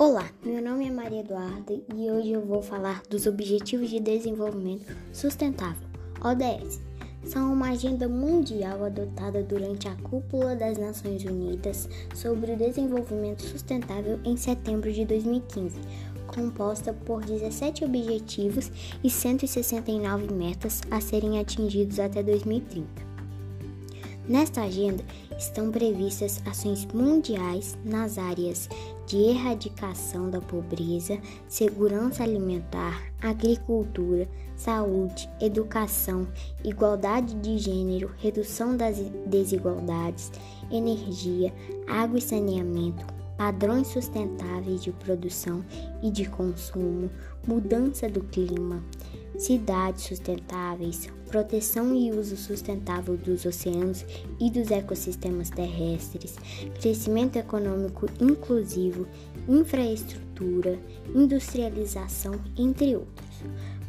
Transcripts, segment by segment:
Olá, meu nome é Maria Eduarda e hoje eu vou falar dos Objetivos de Desenvolvimento Sustentável, ODS. São uma agenda mundial adotada durante a cúpula das Nações Unidas sobre o Desenvolvimento Sustentável em setembro de 2015, composta por 17 objetivos e 169 metas a serem atingidos até 2030. Nesta agenda estão previstas ações mundiais nas áreas de erradicação da pobreza, segurança alimentar, agricultura, saúde, educação, igualdade de gênero, redução das desigualdades, energia, água e saneamento, padrões sustentáveis de produção e de consumo, mudança do clima, cidades sustentáveis, proteção e uso sustentável dos oceanos e dos ecossistemas terrestres, crescimento econômico inclusivo, infraestrutura, industrialização, entre outros.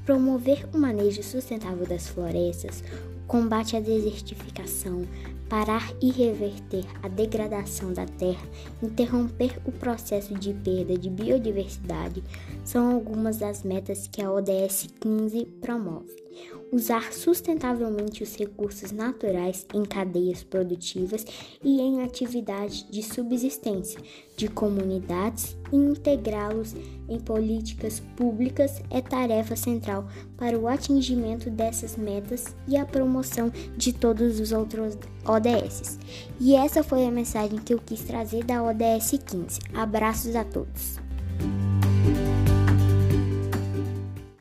Promover o manejo sustentável das florestas, combate à desertificação, parar e reverter a degradação da terra, interromper o processo de perda de biodiversidade são algumas das metas que a ODS 15 promove. Usar sustentavelmente os recursos naturais em cadeias produtivas e em atividades de subsistência de comunidades integrá-los em políticas públicas é tarefa central para o atingimento dessas metas e a promoção de todos os outros ODS. E essa foi a mensagem que eu quis trazer da ODS 15. Abraços a todos.